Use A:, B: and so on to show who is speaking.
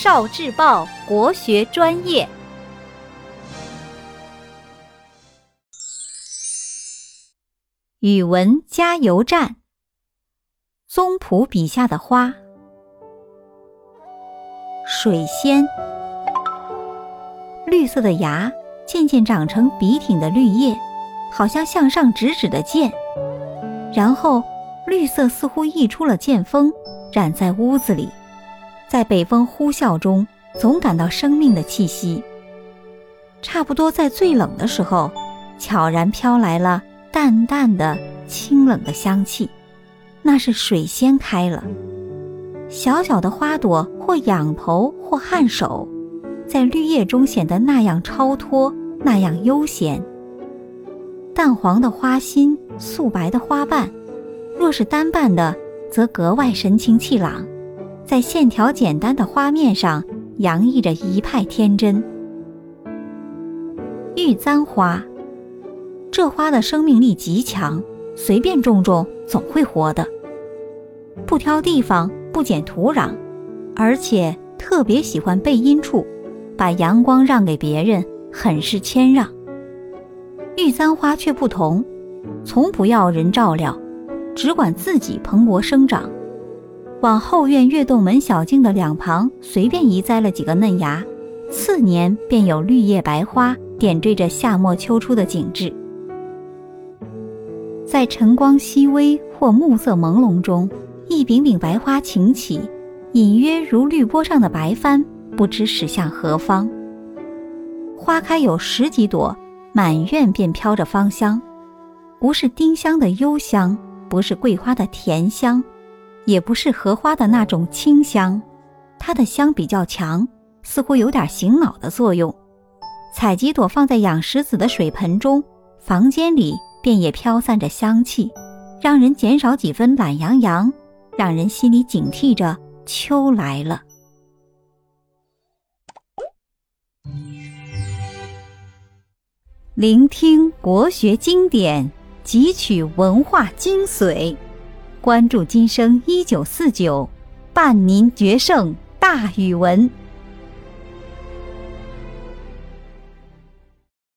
A: 少智报国学专业，语文加油站。宗璞笔下的花，水仙，绿色的芽渐渐长成笔挺的绿叶，好像向上直指的剑。然后，绿色似乎溢出了剑锋，染在屋子里。在北风呼啸中，总感到生命的气息。差不多在最冷的时候，悄然飘来了淡淡的、清冷的香气，那是水仙开了。小小的花朵，或仰头，或颔首，在绿叶中显得那样超脱，那样悠闲。淡黄的花心，素白的花瓣，若是单瓣的，则格外神清气朗。在线条简单的花面上，洋溢着一派天真。玉簪花，这花的生命力极强，随便种种总会活的。不挑地方，不捡土壤，而且特别喜欢背阴处，把阳光让给别人，很是谦让。玉簪花却不同，从不要人照料，只管自己蓬勃生长。往后院月洞门小径的两旁随便移栽了几个嫩芽，次年便有绿叶白花点缀着夏末秋初的景致。在晨光熹微或暮色朦胧中，一柄柄白花擎起，隐约如绿波上的白帆，不知驶向何方。花开有十几朵，满院便飘着芳香，不是丁香的幽香，不是桂花的甜香。也不是荷花的那种清香，它的香比较强，似乎有点醒脑的作用。采几朵放在养石子的水盆中，房间里便也飘散着香气，让人减少几分懒洋洋，让人心里警惕着秋来了。聆听国学经典，汲取文化精髓。关注今生一九四九，伴您决胜大语文。